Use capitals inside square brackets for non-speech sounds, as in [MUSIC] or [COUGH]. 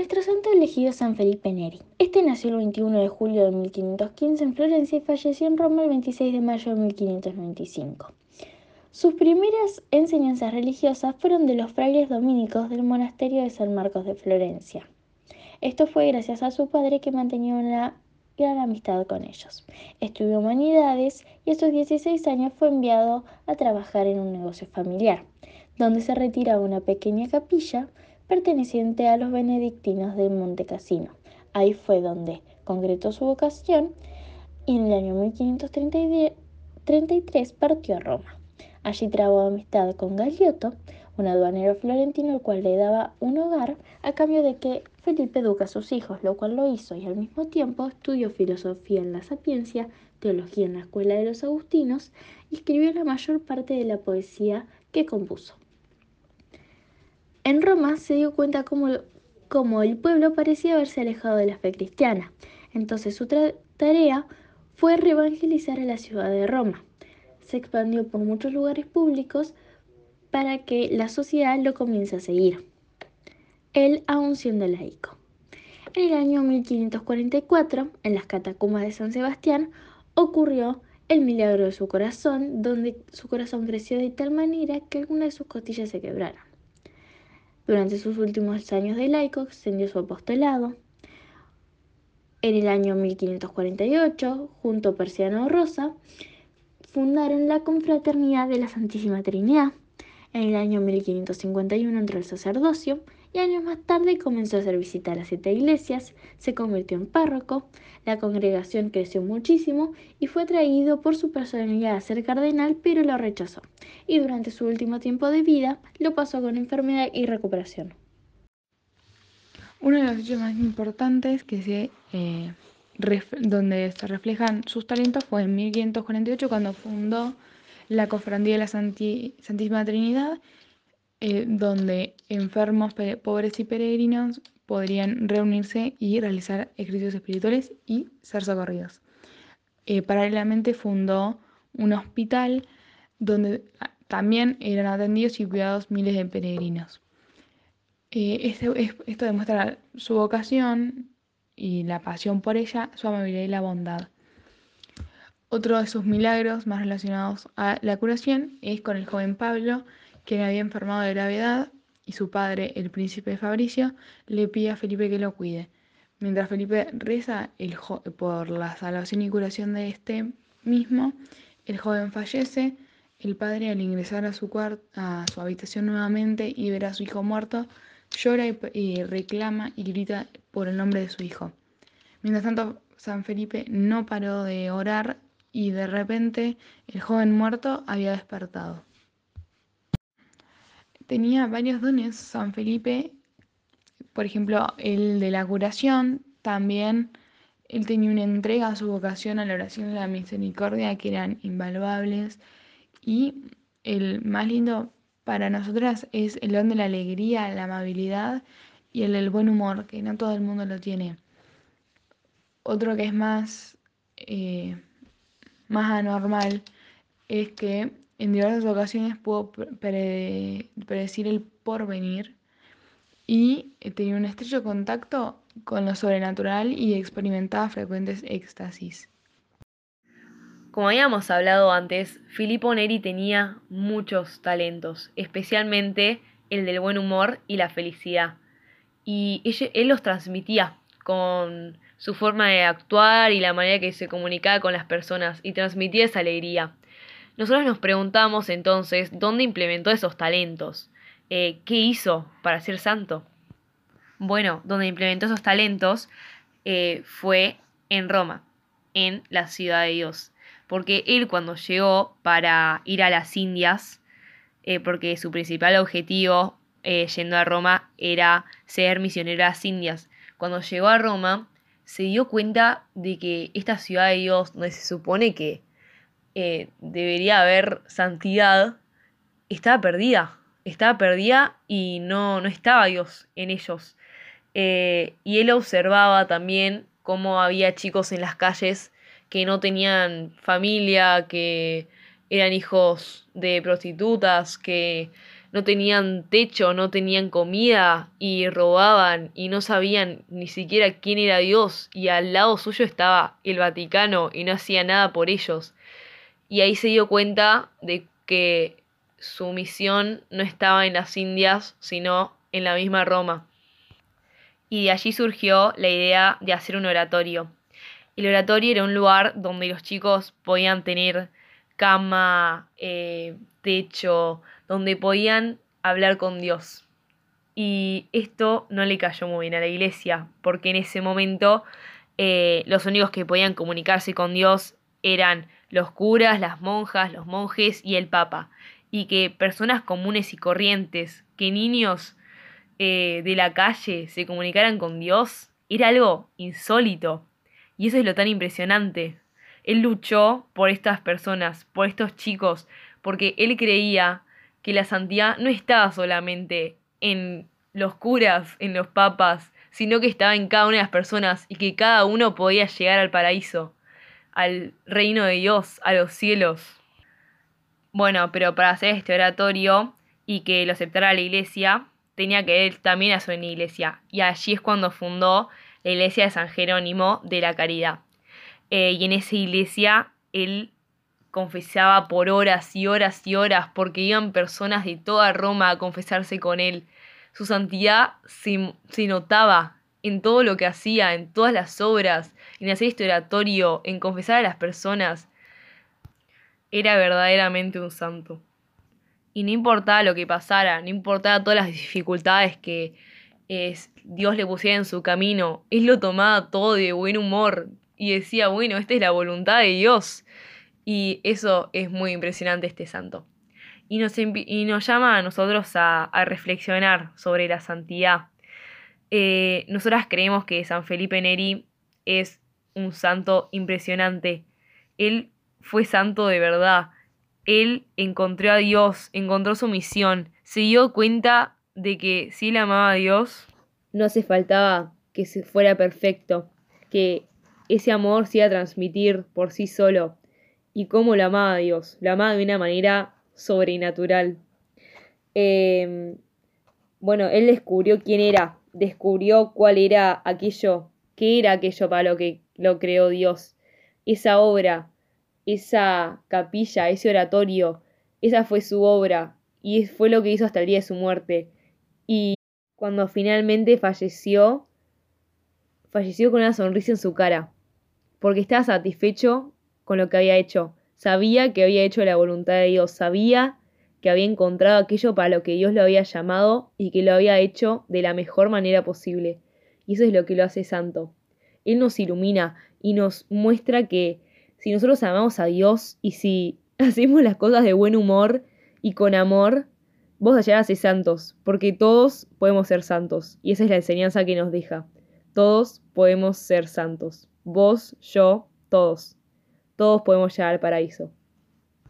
Nuestro santo elegido San Felipe Neri. Este nació el 21 de julio de 1515 en Florencia y falleció en Roma el 26 de mayo de 1595. Sus primeras enseñanzas religiosas fueron de los frailes dominicos del monasterio de San Marcos de Florencia. Esto fue gracias a su padre que mantenía una gran amistad con ellos. Estudió humanidades y a sus 16 años fue enviado a trabajar en un negocio familiar, donde se retiraba una pequeña capilla perteneciente a los benedictinos de Monte Cassino. Ahí fue donde concretó su vocación y en el año 1533 partió a Roma. Allí trabó amistad con Galiotto, un aduanero florentino, el cual le daba un hogar a cambio de que Felipe educa a sus hijos, lo cual lo hizo y al mismo tiempo estudió filosofía en la Sapiencia, teología en la Escuela de los Agustinos y escribió la mayor parte de la poesía que compuso. En Roma se dio cuenta cómo, el pueblo parecía haberse alejado de la fe cristiana. Entonces su tarea fue reevangelizar a la ciudad de Roma. Se expandió por muchos lugares públicos para que la sociedad lo comience a seguir. Él aún siendo laico. En el año 1544, en las catacumbas de San Sebastián, ocurrió el milagro de su corazón, donde su corazón creció de tal manera que algunas de sus costillas se quebraron. Durante sus últimos años de laico extendió su apostolado. En el año 1548, junto a Persiano Rosa, fundaron la Confraternidad de la Santísima Trinidad. En el año 1551 entró el sacerdocio y años más tarde comenzó a hacer visitar a siete iglesias, se convirtió en párroco, la congregación creció muchísimo y fue traído por su personalidad a ser cardenal, pero lo rechazó, y durante su último tiempo de vida lo pasó con enfermedad y recuperación. Uno de los hechos más importantes que se, eh, donde se reflejan sus talentos fue en 1548 cuando fundó la Cofradía de la Santísima Trinidad eh, donde enfermos, pobres y peregrinos podrían reunirse y realizar ejercicios espirituales y ser socorridos. Eh, paralelamente fundó un hospital donde ah, también eran atendidos y cuidados miles de peregrinos. Eh, esto demuestra su vocación y la pasión por ella, su amabilidad y la bondad. Otro de sus milagros más relacionados a la curación es con el joven Pablo, quien había enfermado de gravedad, y su padre, el príncipe Fabricio, le pide a Felipe que lo cuide. Mientras Felipe reza por la salvación y curación de este mismo, el joven fallece. El padre, al ingresar a su, a su habitación nuevamente y ver a su hijo muerto, llora y reclama y grita por el nombre de su hijo. Mientras tanto, San Felipe no paró de orar y de repente el joven muerto había despertado. Tenía varios dones San Felipe, por ejemplo, el de la curación, también él tenía una entrega a su vocación a la oración y la misericordia que eran invaluables. Y el más lindo para nosotras es el don de la alegría, la amabilidad y el del buen humor, que no todo el mundo lo tiene. Otro que es más, eh, más anormal es que en diversas ocasiones pudo predecir el porvenir y eh, tenía un estrecho contacto con lo sobrenatural y experimentaba frecuentes éxtasis. Como habíamos hablado antes, Filippo Neri tenía muchos talentos, especialmente el del buen humor y la felicidad. Y él los transmitía con su forma de actuar y la manera que se comunicaba con las personas y transmitía esa alegría. Nosotros nos preguntamos entonces dónde implementó esos talentos, eh, qué hizo para ser santo. Bueno, donde implementó esos talentos eh, fue en Roma, en la ciudad de Dios, porque él cuando llegó para ir a las Indias, eh, porque su principal objetivo yendo a Roma era ser misionero a las Indias, cuando llegó a Roma se dio cuenta de que esta ciudad de Dios, donde se supone que eh, debería haber santidad, estaba perdida. Estaba perdida y no, no estaba Dios en ellos. Eh, y él observaba también cómo había chicos en las calles que no tenían familia, que eran hijos de prostitutas, que no tenían techo, no tenían comida y robaban y no sabían ni siquiera quién era Dios y al lado suyo estaba el Vaticano y no hacía nada por ellos. Y ahí se dio cuenta de que su misión no estaba en las Indias, sino en la misma Roma. Y de allí surgió la idea de hacer un oratorio. El oratorio era un lugar donde los chicos podían tener cama, eh, techo, donde podían hablar con Dios. Y esto no le cayó muy bien a la iglesia, porque en ese momento eh, los únicos que podían comunicarse con Dios eran los curas, las monjas, los monjes y el papa. Y que personas comunes y corrientes, que niños eh, de la calle se comunicaran con Dios, era algo insólito. Y eso es lo tan impresionante. Él luchó por estas personas, por estos chicos, porque él creía que la santidad no estaba solamente en los curas, en los papas, sino que estaba en cada una de las personas y que cada uno podía llegar al paraíso, al reino de Dios, a los cielos. Bueno, pero para hacer este oratorio y que lo aceptara la iglesia, tenía que ir también a su iglesia. Y allí es cuando fundó la iglesia de San Jerónimo de la Caridad. Eh, y en esa iglesia él confesaba por horas y horas y horas porque iban personas de toda Roma a confesarse con él. Su santidad se, se notaba en todo lo que hacía, en todas las obras, en hacer este oratorio, en confesar a las personas. Era verdaderamente un santo. Y no importaba lo que pasara, no importaba todas las dificultades que Dios le pusiera en su camino, él lo tomaba todo de buen humor y decía, bueno, esta es la voluntad de Dios. Y eso es muy impresionante este santo. Y nos, y nos llama a nosotros a, reflexionar sobre la santidad. Eh, nosotras creemos que San Felipe Neri es un santo impresionante. Él fue santo de verdad. Él encontró a Dios, encontró su misión, se dio cuenta de que si él amaba a Dios, no hace faltaba que se fuera perfecto, que ese amor se iba a transmitir por sí solo, y cómo lo amaba a Dios, lo amaba de una manera sobrenatural. Em, bueno, él descubrió quién era, descubrió cuál era aquello, qué era aquello para lo que lo creó Dios. Esa obra, esa capilla, ese oratorio, esa fue su obra y fue lo que hizo hasta el día de su muerte. Y cuando finalmente falleció, falleció con una sonrisa en su cara, porque estaba satisfecho con lo que había hecho. Sabía que había hecho la voluntad de Dios, sabía que había encontrado aquello para lo que Dios lo había llamado y que lo había hecho de la mejor manera posible. Y eso es lo que lo hace santo. Él nos ilumina y nos muestra que si nosotros amamos a Dios y si [LAUGHS] hacemos las cosas de buen humor y con amor, vos allá a ser santos, porque todos podemos ser santos. Y esa es la enseñanza que nos deja. Todos podemos ser santos. Vos, yo, todos todos podemos llegar al paraíso.